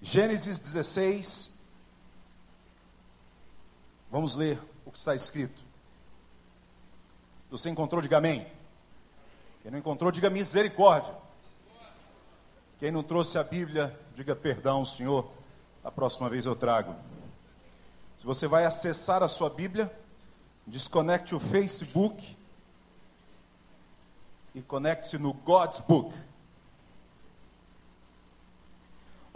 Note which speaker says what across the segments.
Speaker 1: Gênesis 16. Vamos ler o que está escrito. Você encontrou, diga amém. Quem não encontrou, diga misericórdia. Quem não trouxe a Bíblia, diga perdão, Senhor. A próxima vez eu trago. Se você vai acessar a sua Bíblia, desconecte o Facebook e conecte-se no God's Book.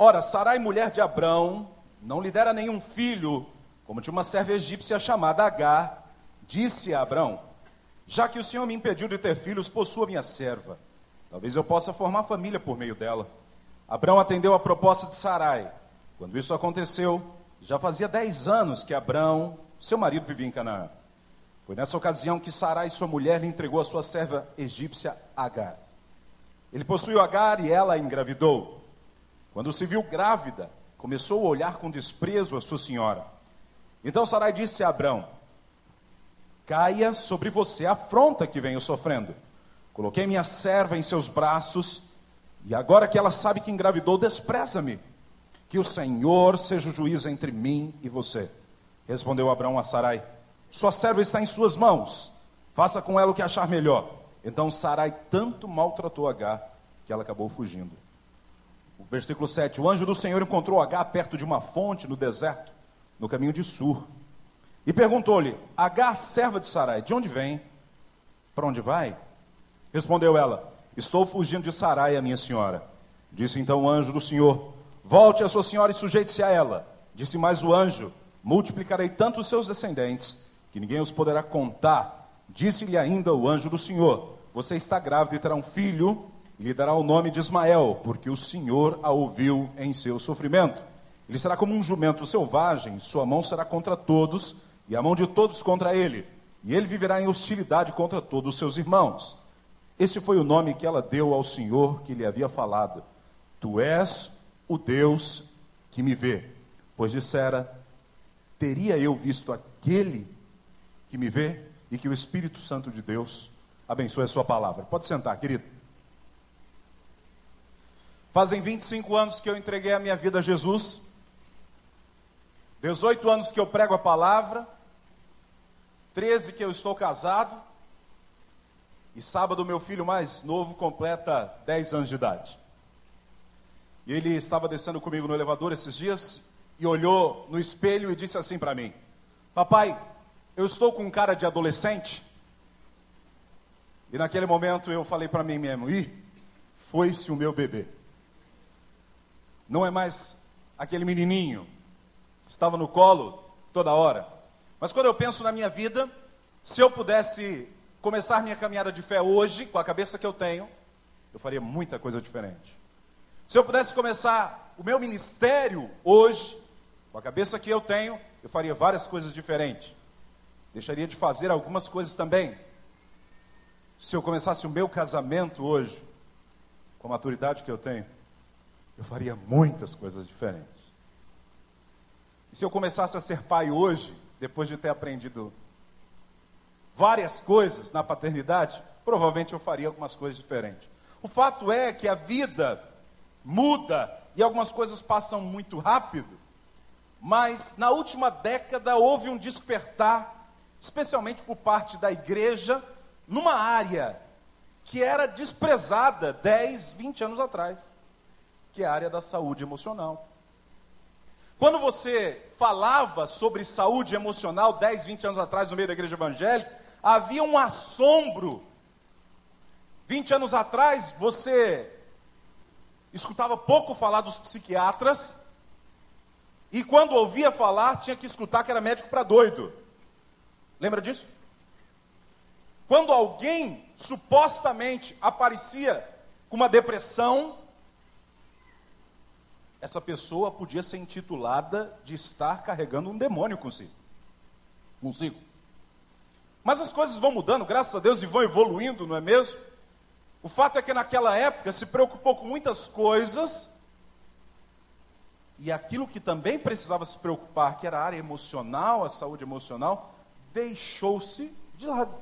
Speaker 1: Ora, Sarai, mulher de Abrão, não lhe dera nenhum filho, como de uma serva egípcia chamada Agar, disse a Abrão: Já que o Senhor me impediu de ter filhos, possua minha serva. Talvez eu possa formar família por meio dela. Abrão atendeu a proposta de Sarai. Quando isso aconteceu, já fazia dez anos que Abrão, seu marido, vivia em Canaã. Foi nessa ocasião que Sarai, sua mulher, lhe entregou a sua serva egípcia Agar. Ele possuiu Agar e ela engravidou. Quando se viu grávida, começou a olhar com desprezo a sua senhora. Então Sarai disse a Abrão: Caia sobre você a afronta que venho sofrendo. Coloquei minha serva em seus braços, e agora que ela sabe que engravidou, despreza-me. Que o Senhor seja o juiz entre mim e você. Respondeu Abrão a Sarai: Sua serva está em suas mãos. Faça com ela o que achar melhor. Então Sarai tanto maltratou Agar que ela acabou fugindo. Versículo 7: O anjo do Senhor encontrou Agar perto de uma fonte no deserto, no caminho de Sur. E perguntou-lhe: Agar, serva de Sarai, de onde vem? Para onde vai? Respondeu ela: Estou fugindo de Sarai, a minha senhora. Disse então o anjo do Senhor: Volte a sua senhora e sujeite-se a ela. Disse mais o anjo: Multiplicarei tanto os seus descendentes que ninguém os poderá contar. Disse-lhe ainda o anjo do Senhor: Você está grávida e terá um filho lhe dará o nome de Ismael, porque o Senhor a ouviu em seu sofrimento. Ele será como um jumento selvagem, sua mão será contra todos, e a mão de todos contra ele, e ele viverá em hostilidade contra todos os seus irmãos. Esse foi o nome que ela deu ao Senhor que lhe havia falado: Tu és o Deus que me vê. Pois dissera: Teria eu visto aquele que me vê e que o Espírito Santo de Deus abençoe a sua palavra. Pode sentar, querido. Fazem 25 anos que eu entreguei a minha vida a Jesus. 18 anos que eu prego a palavra. 13 que eu estou casado. E sábado meu filho mais novo completa 10 anos de idade. E ele estava descendo comigo no elevador esses dias e olhou no espelho e disse assim para mim: Papai, eu estou com cara de adolescente. E naquele momento eu falei para mim mesmo: Ih, foi-se o meu bebê. Não é mais aquele menininho que estava no colo toda hora. Mas quando eu penso na minha vida, se eu pudesse começar minha caminhada de fé hoje, com a cabeça que eu tenho, eu faria muita coisa diferente. Se eu pudesse começar o meu ministério hoje, com a cabeça que eu tenho, eu faria várias coisas diferentes. Deixaria de fazer algumas coisas também. Se eu começasse o meu casamento hoje, com a maturidade que eu tenho, eu faria muitas coisas diferentes. E se eu começasse a ser pai hoje, depois de ter aprendido várias coisas na paternidade, provavelmente eu faria algumas coisas diferentes. O fato é que a vida muda e algumas coisas passam muito rápido, mas na última década houve um despertar, especialmente por parte da igreja, numa área que era desprezada 10, 20 anos atrás que é a área da saúde emocional. Quando você falava sobre saúde emocional 10, 20 anos atrás no meio da igreja evangélica, havia um assombro. 20 anos atrás você escutava pouco falar dos psiquiatras, e quando ouvia falar, tinha que escutar que era médico para doido. Lembra disso? Quando alguém supostamente aparecia com uma depressão, essa pessoa podia ser intitulada de estar carregando um demônio consigo. Consigo. Mas as coisas vão mudando, graças a Deus, e vão evoluindo, não é mesmo? O fato é que naquela época se preocupou com muitas coisas, e aquilo que também precisava se preocupar, que era a área emocional, a saúde emocional, deixou-se de lado.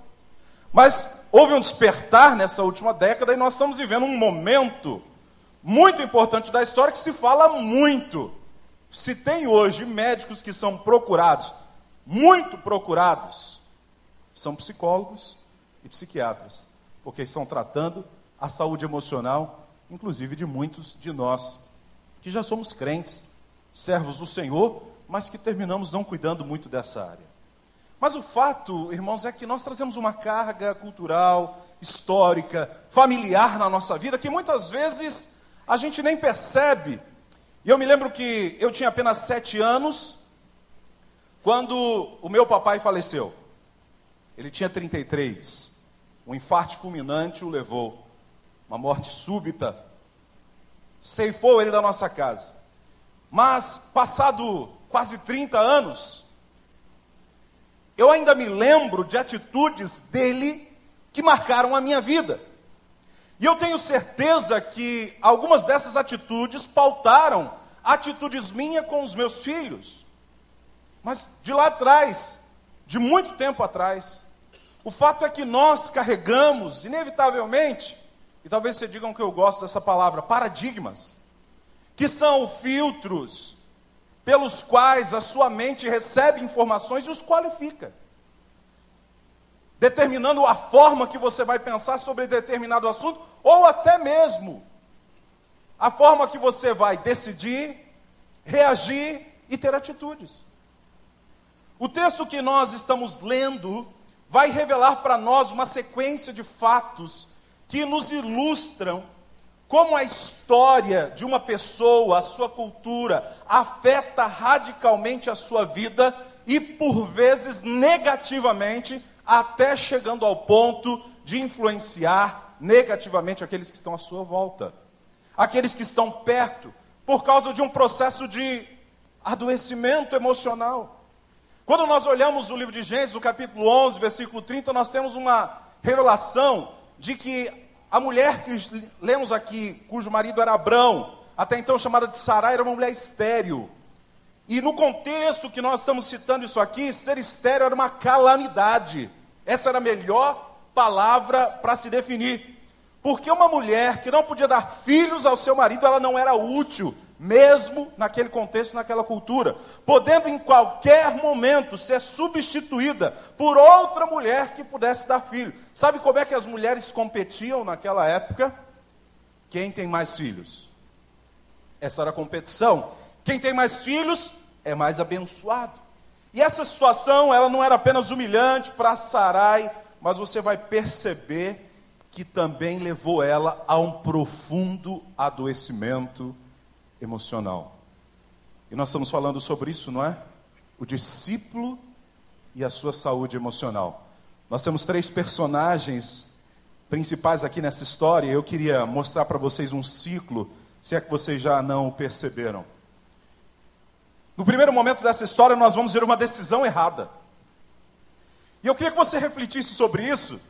Speaker 1: Mas houve um despertar nessa última década e nós estamos vivendo um momento muito importante da história que se fala muito. Se tem hoje médicos que são procurados, muito procurados, são psicólogos e psiquiatras, porque estão tratando a saúde emocional, inclusive de muitos de nós, que já somos crentes, servos do Senhor, mas que terminamos não cuidando muito dessa área. Mas o fato, irmãos, é que nós trazemos uma carga cultural, histórica, familiar na nossa vida, que muitas vezes a gente nem percebe. E eu me lembro que eu tinha apenas sete anos quando o meu papai faleceu. Ele tinha 33. Um infarte fulminante o levou. Uma morte súbita. Ceifou ele da nossa casa. Mas, passado quase 30 anos, eu ainda me lembro de atitudes dele que marcaram a minha vida. E eu tenho certeza que algumas dessas atitudes pautaram atitudes minhas com os meus filhos. Mas de lá atrás, de muito tempo atrás, o fato é que nós carregamos, inevitavelmente, e talvez você digam que eu gosto dessa palavra, paradigmas, que são filtros pelos quais a sua mente recebe informações e os qualifica. Determinando a forma que você vai pensar sobre determinado assunto, ou até mesmo a forma que você vai decidir, reagir e ter atitudes. O texto que nós estamos lendo vai revelar para nós uma sequência de fatos que nos ilustram como a história de uma pessoa, a sua cultura, afeta radicalmente a sua vida e, por vezes, negativamente, até chegando ao ponto de influenciar negativamente aqueles que estão à sua volta, aqueles que estão perto, por causa de um processo de adoecimento emocional. Quando nós olhamos o livro de Gênesis, no capítulo 11, versículo 30, nós temos uma revelação de que a mulher que lemos aqui, cujo marido era Abrão, até então chamada de Sarai, era uma mulher estéril. E no contexto que nós estamos citando isso aqui, ser estéril era uma calamidade. Essa era a melhor palavra para se definir. Porque uma mulher que não podia dar filhos ao seu marido, ela não era útil, mesmo naquele contexto, naquela cultura, podendo em qualquer momento ser substituída por outra mulher que pudesse dar filho. Sabe como é que as mulheres competiam naquela época? Quem tem mais filhos? Essa era a competição. Quem tem mais filhos é mais abençoado. E essa situação, ela não era apenas humilhante para Sarai, mas você vai perceber que também levou ela a um profundo adoecimento emocional. E nós estamos falando sobre isso, não é? O discípulo e a sua saúde emocional. Nós temos três personagens principais aqui nessa história. Eu queria mostrar para vocês um ciclo, se é que vocês já não perceberam. No primeiro momento dessa história, nós vamos ver uma decisão errada. E eu queria que você refletisse sobre isso,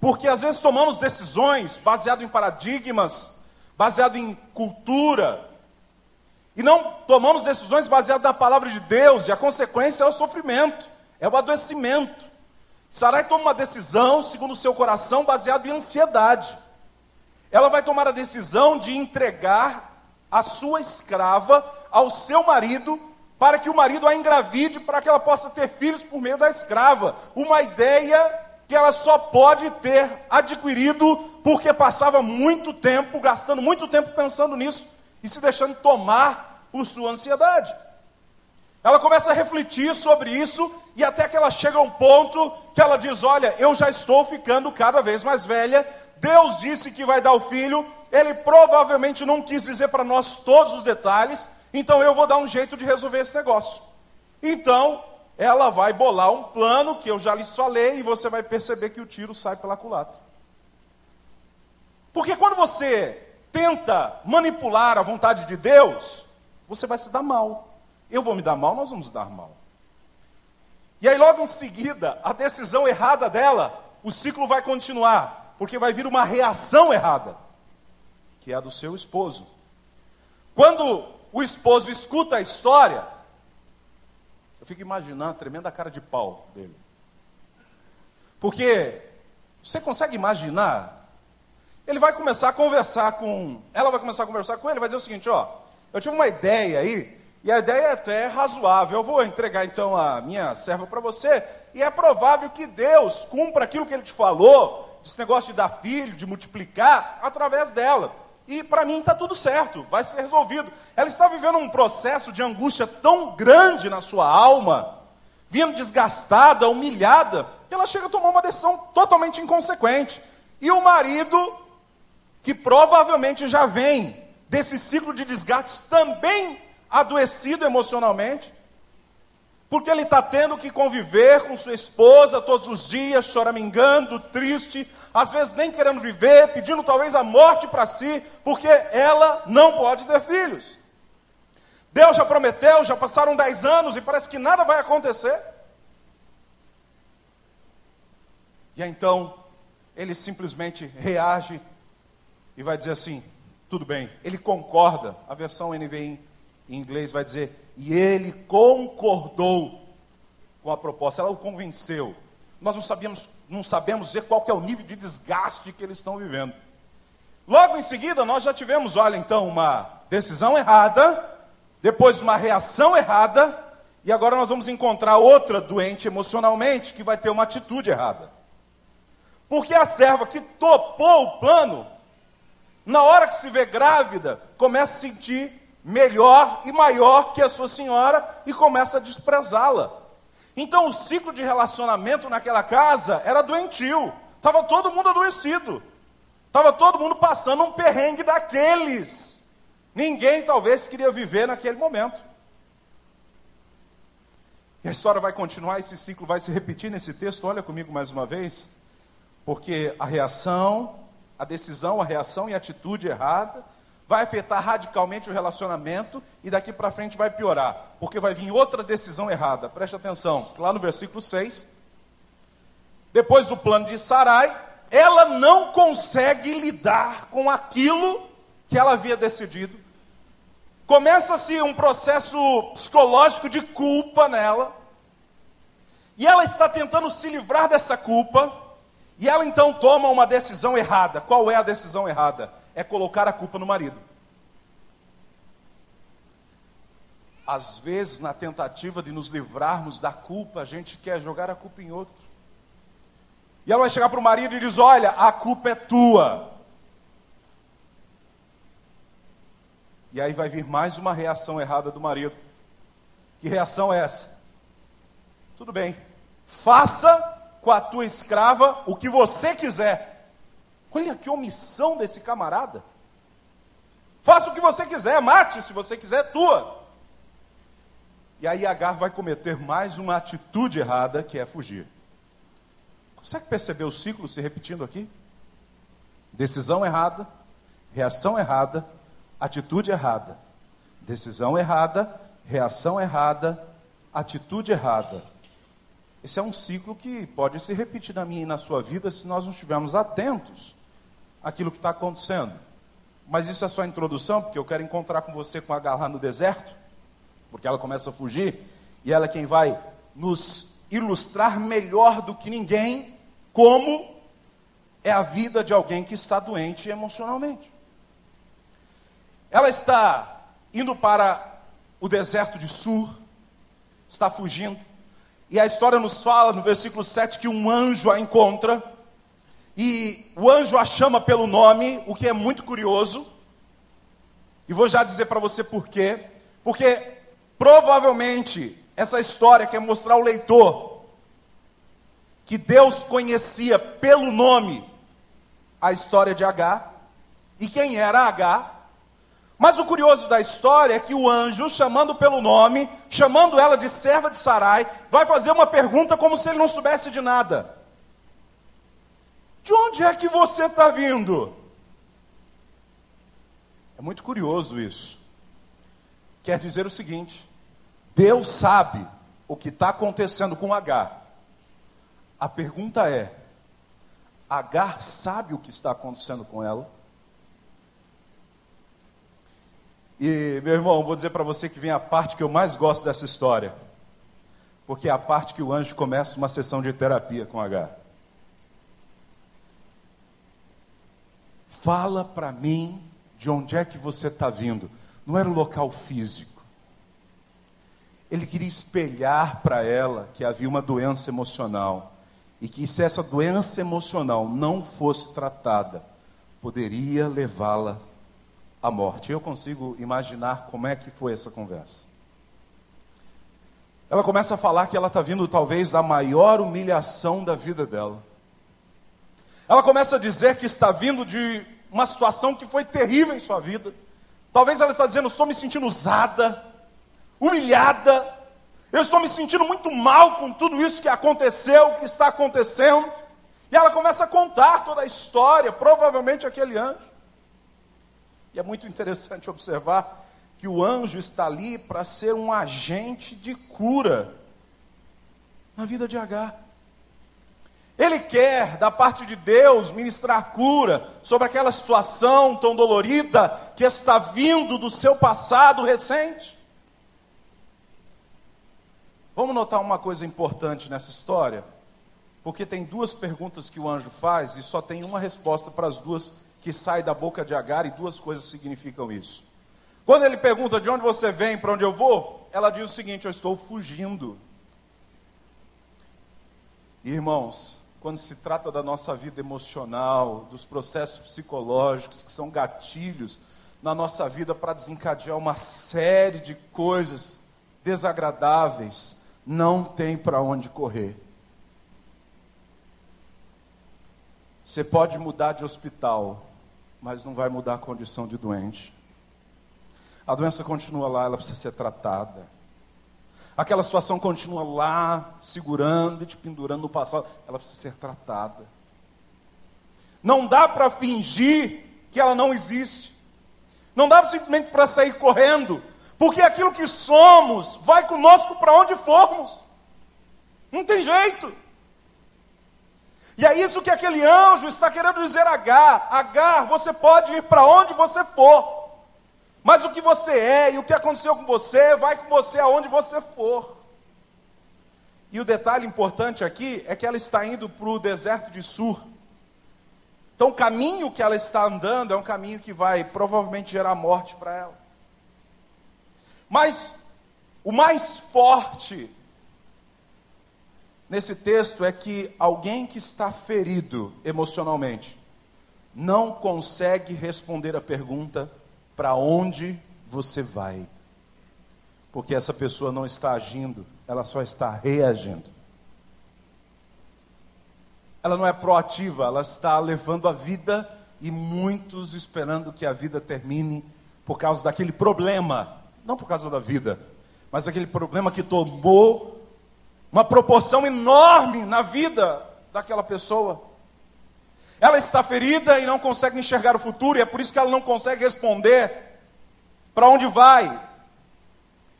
Speaker 1: porque às vezes tomamos decisões baseado em paradigmas, baseado em cultura, e não tomamos decisões baseadas na palavra de Deus, e a consequência é o sofrimento, é o adoecimento. Sarai toma uma decisão, segundo o seu coração, baseado em ansiedade. Ela vai tomar a decisão de entregar a sua escrava ao seu marido, para que o marido a engravide, para que ela possa ter filhos por meio da escrava. Uma ideia que ela só pode ter adquirido porque passava muito tempo, gastando muito tempo pensando nisso e se deixando tomar por sua ansiedade. Ela começa a refletir sobre isso e até que ela chega a um ponto que ela diz: Olha, eu já estou ficando cada vez mais velha. Deus disse que vai dar o filho. Ele provavelmente não quis dizer para nós todos os detalhes. Então eu vou dar um jeito de resolver esse negócio. Então ela vai bolar um plano que eu já lhes falei e você vai perceber que o tiro sai pela culatra. Porque quando você tenta manipular a vontade de Deus, você vai se dar mal. Eu vou me dar mal, nós vamos dar mal. E aí, logo em seguida, a decisão errada dela, o ciclo vai continuar, porque vai vir uma reação errada, que é a do seu esposo. Quando o esposo escuta a história, eu fico imaginando a tremenda cara de pau dele. Porque você consegue imaginar ele vai começar a conversar com. Ela vai começar a conversar com ele, vai dizer o seguinte: ó, eu tive uma ideia aí, e a ideia é até razoável. Eu vou entregar então a minha serva para você, e é provável que Deus cumpra aquilo que ele te falou, esse negócio de dar filho, de multiplicar, através dela. E para mim está tudo certo, vai ser resolvido. Ela está vivendo um processo de angústia tão grande na sua alma, vindo desgastada, humilhada, que ela chega a tomar uma decisão totalmente inconsequente. E o marido, que provavelmente já vem desse ciclo de desgastes, também adoecido emocionalmente, porque ele está tendo que conviver com sua esposa todos os dias, choramingando, triste, às vezes nem querendo viver, pedindo talvez a morte para si, porque ela não pode ter filhos. Deus já prometeu, já passaram dez anos e parece que nada vai acontecer. E então ele simplesmente reage e vai dizer assim: tudo bem, ele concorda. A versão NVI em inglês vai dizer: e ele concordou com a proposta, ela o convenceu. Nós não sabíamos, não sabemos dizer qual é o nível de desgaste que eles estão vivendo. Logo em seguida, nós já tivemos, olha, então, uma decisão errada, depois uma reação errada, e agora nós vamos encontrar outra doente emocionalmente que vai ter uma atitude errada. Porque a serva que topou o plano, na hora que se vê grávida, começa a sentir melhor e maior que a sua senhora e começa a desprezá-la. Então o ciclo de relacionamento naquela casa era doentio. Estava todo mundo adoecido. Estava todo mundo passando um perrengue daqueles. Ninguém talvez queria viver naquele momento. E a história vai continuar, esse ciclo vai se repetir nesse texto. Olha comigo mais uma vez. Porque a reação, a decisão, a reação e a atitude errada vai afetar radicalmente o relacionamento e daqui para frente vai piorar, porque vai vir outra decisão errada. Preste atenção, lá no versículo 6, depois do plano de Sarai, ela não consegue lidar com aquilo que ela havia decidido. Começa-se um processo psicológico de culpa nela. E ela está tentando se livrar dessa culpa. E ela então toma uma decisão errada. Qual é a decisão errada? É colocar a culpa no marido. Às vezes, na tentativa de nos livrarmos da culpa, a gente quer jogar a culpa em outro. E ela vai chegar para o marido e diz: Olha, a culpa é tua. E aí vai vir mais uma reação errada do marido. Que reação é essa? Tudo bem, faça com a tua escrava o que você quiser. Olha que omissão desse camarada. Faça o que você quiser, mate se você quiser, é tua. E aí Agar vai cometer mais uma atitude errada, que é fugir. Consegue perceber o ciclo se repetindo aqui? Decisão errada, reação errada, atitude errada. Decisão errada, reação errada, atitude errada. Esse é um ciclo que pode se repetir na minha e na sua vida se nós não estivermos atentos aquilo que está acontecendo. Mas isso é só introdução, porque eu quero encontrar com você com a garra no deserto, porque ela começa a fugir, e ela é quem vai nos ilustrar melhor do que ninguém como é a vida de alguém que está doente emocionalmente. Ela está indo para o deserto de Sur, está fugindo, e a história nos fala no versículo 7 que um anjo a encontra e o anjo a chama pelo nome, o que é muito curioso. E vou já dizer para você por quê. Porque provavelmente essa história quer mostrar ao leitor que Deus conhecia pelo nome a história de H e quem era H. Mas o curioso da história é que o anjo, chamando pelo nome, chamando ela de serva de Sarai, vai fazer uma pergunta como se ele não soubesse de nada. De onde é que você está vindo? É muito curioso isso. Quer dizer o seguinte: Deus sabe o que está acontecendo com H. A pergunta é: Agar sabe o que está acontecendo com ela? E, meu irmão, vou dizer para você que vem a parte que eu mais gosto dessa história. Porque é a parte que o anjo começa uma sessão de terapia com H. Fala para mim de onde é que você está vindo. Não era o local físico. Ele queria espelhar para ela que havia uma doença emocional e que se essa doença emocional não fosse tratada, poderia levá-la à morte. Eu consigo imaginar como é que foi essa conversa. Ela começa a falar que ela está vindo talvez da maior humilhação da vida dela. Ela começa a dizer que está vindo de uma situação que foi terrível em sua vida. Talvez ela está dizendo: estou me sentindo usada, humilhada, eu estou me sentindo muito mal com tudo isso que aconteceu, que está acontecendo. E ela começa a contar toda a história, provavelmente aquele anjo. E é muito interessante observar que o anjo está ali para ser um agente de cura na vida de Agar. Ele quer, da parte de Deus, ministrar cura sobre aquela situação tão dolorida que está vindo do seu passado recente. Vamos notar uma coisa importante nessa história? Porque tem duas perguntas que o anjo faz e só tem uma resposta para as duas que sai da boca de Agar e duas coisas significam isso. Quando ele pergunta de onde você vem, para onde eu vou, ela diz o seguinte: Eu estou fugindo. Irmãos, quando se trata da nossa vida emocional, dos processos psicológicos que são gatilhos na nossa vida para desencadear uma série de coisas desagradáveis, não tem para onde correr. Você pode mudar de hospital, mas não vai mudar a condição de doente. A doença continua lá, ela precisa ser tratada. Aquela situação continua lá, segurando e te pendurando no passado. Ela precisa ser tratada. Não dá para fingir que ela não existe. Não dá simplesmente para sair correndo. Porque aquilo que somos vai conosco para onde formos. Não tem jeito. E é isso que aquele anjo está querendo dizer a Agar. Agar, você pode ir para onde você for. Mas o que você é e o que aconteceu com você vai com você aonde você for. E o detalhe importante aqui é que ela está indo para o deserto de Sur. Então, o caminho que ela está andando é um caminho que vai provavelmente gerar morte para ela. Mas o mais forte nesse texto é que alguém que está ferido emocionalmente não consegue responder a pergunta para onde você vai. Porque essa pessoa não está agindo, ela só está reagindo. Ela não é proativa, ela está levando a vida e muitos esperando que a vida termine por causa daquele problema, não por causa da vida, mas aquele problema que tomou uma proporção enorme na vida daquela pessoa. Ela está ferida e não consegue enxergar o futuro, e é por isso que ela não consegue responder para onde vai.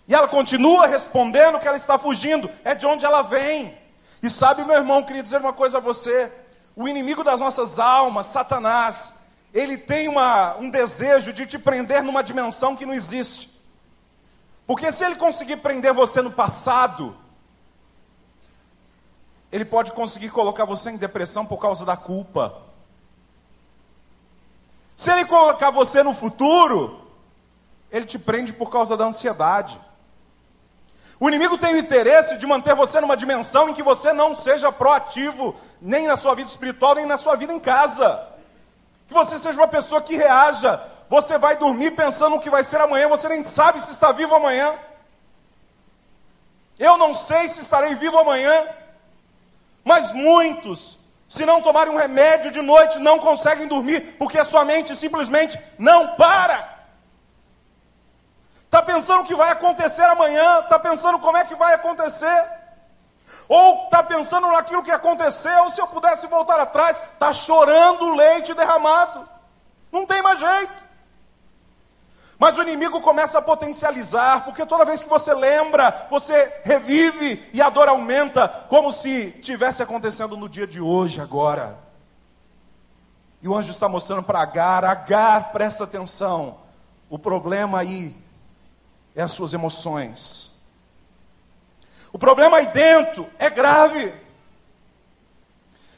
Speaker 1: E ela continua respondendo que ela está fugindo, é de onde ela vem. E sabe, meu irmão, queria dizer uma coisa a você: o inimigo das nossas almas, Satanás, ele tem uma, um desejo de te prender numa dimensão que não existe. Porque se ele conseguir prender você no passado, ele pode conseguir colocar você em depressão por causa da culpa. Se ele colocar você no futuro, ele te prende por causa da ansiedade. O inimigo tem o interesse de manter você numa dimensão em que você não seja proativo, nem na sua vida espiritual, nem na sua vida em casa. Que você seja uma pessoa que reaja. Você vai dormir pensando no que vai ser amanhã, você nem sabe se está vivo amanhã. Eu não sei se estarei vivo amanhã, mas muitos se não tomarem um remédio de noite, não conseguem dormir, porque a sua mente simplesmente não para. Está pensando o que vai acontecer amanhã, está pensando como é que vai acontecer, ou está pensando naquilo que aconteceu, se eu pudesse voltar atrás, está chorando o leite derramado, não tem mais jeito. Mas o inimigo começa a potencializar, porque toda vez que você lembra, você revive e a dor aumenta, como se tivesse acontecendo no dia de hoje, agora. E o anjo está mostrando para Agar: Agar, presta atenção. O problema aí é as suas emoções. O problema aí dentro é grave.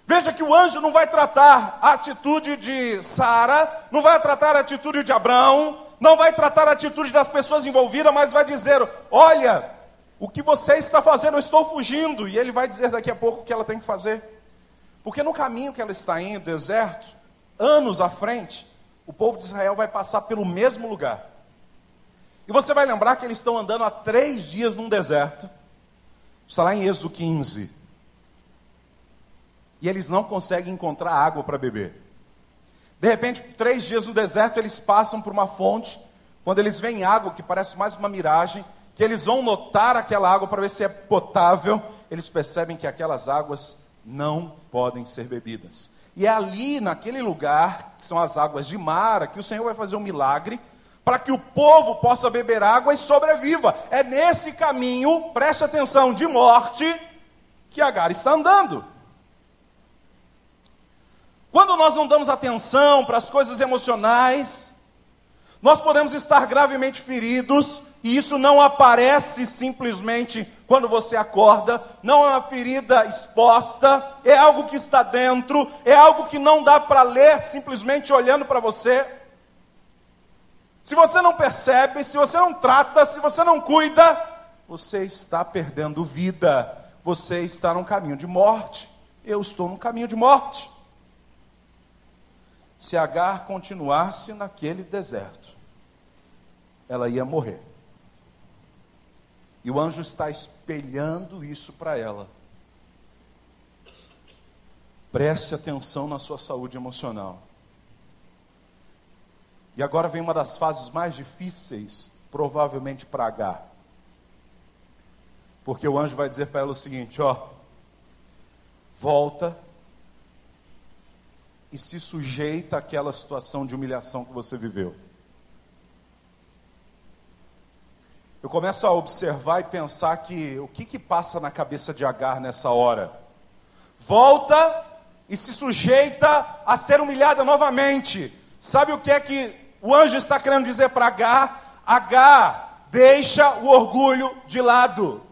Speaker 1: Veja que o anjo não vai tratar a atitude de Sara, não vai tratar a atitude de Abraão, não vai tratar a atitude das pessoas envolvidas, mas vai dizer: Olha, o que você está fazendo, eu estou fugindo. E ele vai dizer daqui a pouco o que ela tem que fazer. Porque no caminho que ela está indo, deserto, anos à frente, o povo de Israel vai passar pelo mesmo lugar. E você vai lembrar que eles estão andando há três dias num deserto. Está lá em Êxodo 15 e eles não conseguem encontrar água para beber. De repente, três dias no deserto, eles passam por uma fonte. Quando eles veem água, que parece mais uma miragem, que eles vão notar aquela água para ver se é potável, eles percebem que aquelas águas não podem ser bebidas. E é ali, naquele lugar, que são as águas de Mara, que o Senhor vai fazer um milagre para que o povo possa beber água e sobreviva. É nesse caminho, preste atenção, de morte, que Agar está andando. Quando nós não damos atenção para as coisas emocionais, nós podemos estar gravemente feridos, e isso não aparece simplesmente quando você acorda, não é uma ferida exposta, é algo que está dentro, é algo que não dá para ler simplesmente olhando para você. Se você não percebe, se você não trata, se você não cuida, você está perdendo vida, você está num caminho de morte. Eu estou num caminho de morte se Agar continuasse naquele deserto, ela ia morrer. E o anjo está espelhando isso para ela. Preste atenção na sua saúde emocional. E agora vem uma das fases mais difíceis, provavelmente para Agar. Porque o anjo vai dizer para ela o seguinte: ó, volta e se sujeita àquela situação de humilhação que você viveu. Eu começo a observar e pensar que o que, que passa na cabeça de Agar nessa hora? Volta e se sujeita a ser humilhada novamente. Sabe o que é que o anjo está querendo dizer para Agar? Agar, deixa o orgulho de lado.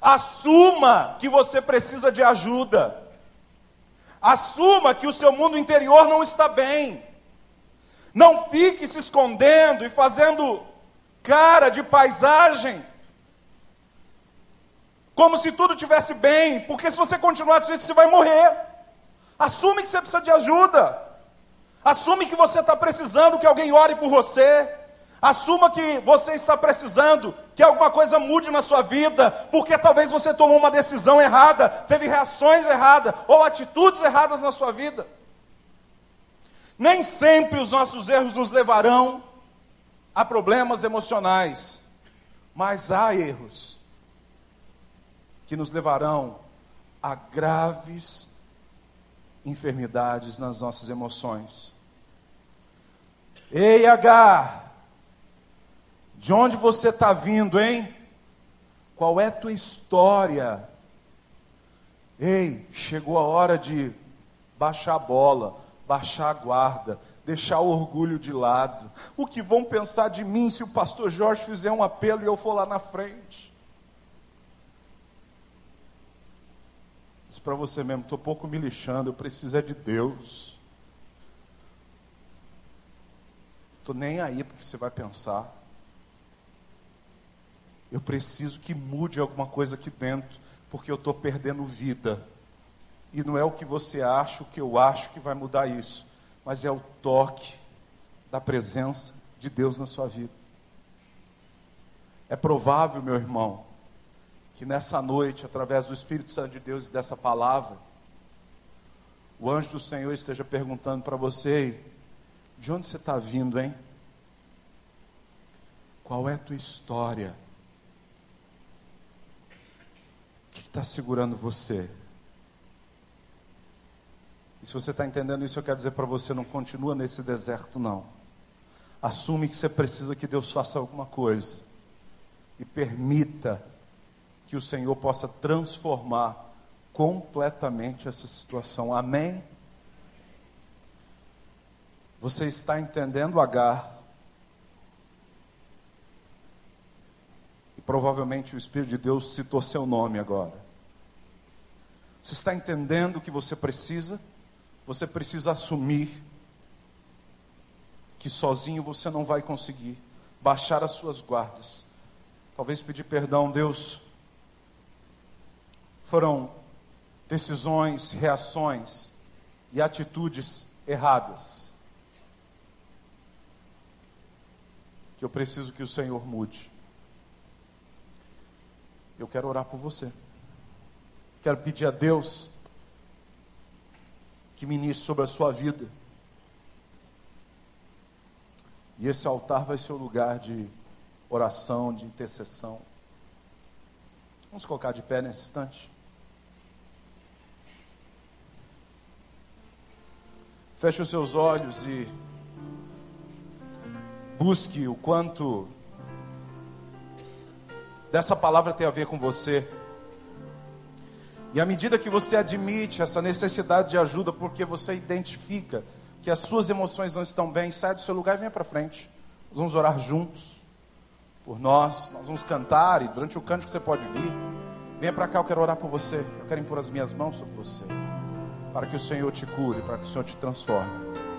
Speaker 1: Assuma que você precisa de ajuda. Assuma que o seu mundo interior não está bem. Não fique se escondendo e fazendo cara de paisagem. Como se tudo tivesse bem, porque se você continuar jeito, você vai morrer. Assume que você precisa de ajuda. Assume que você está precisando que alguém ore por você. Assuma que você está precisando que alguma coisa mude na sua vida, porque talvez você tomou uma decisão errada, teve reações erradas ou atitudes erradas na sua vida. Nem sempre os nossos erros nos levarão a problemas emocionais, mas há erros que nos levarão a graves enfermidades nas nossas emoções. Ei, Agar, de onde você está vindo, hein? Qual é a tua história? Ei, chegou a hora de baixar a bola, baixar a guarda, deixar o orgulho de lado. O que vão pensar de mim se o pastor Jorge fizer um apelo e eu for lá na frente? Diz para você mesmo, estou pouco me lixando, eu preciso é de Deus. Estou nem aí porque você vai pensar. Eu preciso que mude alguma coisa aqui dentro, porque eu estou perdendo vida. E não é o que você acha, o que eu acho que vai mudar isso, mas é o toque da presença de Deus na sua vida. É provável, meu irmão, que nessa noite, através do Espírito Santo de Deus e dessa palavra, o anjo do Senhor esteja perguntando para você: de onde você está vindo, hein? Qual é a tua história? Que está segurando você? E se você está entendendo isso, eu quero dizer para você: não continua nesse deserto, não. Assume que você precisa que Deus faça alguma coisa. E permita que o Senhor possa transformar completamente essa situação. Amém? Você está entendendo, Agar? Provavelmente o Espírito de Deus citou seu nome agora. Você está entendendo o que você precisa? Você precisa assumir que sozinho você não vai conseguir baixar as suas guardas. Talvez pedir perdão, Deus. Foram decisões, reações e atitudes erradas. Que eu preciso que o Senhor mude. Eu quero orar por você. Quero pedir a Deus que ministre sobre a sua vida. E esse altar vai ser o lugar de oração, de intercessão. Vamos colocar de pé nesse instante. Feche os seus olhos e busque o quanto dessa palavra tem a ver com você. E à medida que você admite essa necessidade de ajuda, porque você identifica que as suas emoções não estão bem, sai do seu lugar e venha para frente. Nós vamos orar juntos por nós, nós vamos cantar e durante o cântico você pode vir. Venha para cá, eu quero orar por você. Eu quero impor as minhas mãos sobre você, para que o Senhor te cure, para que o Senhor te transforme.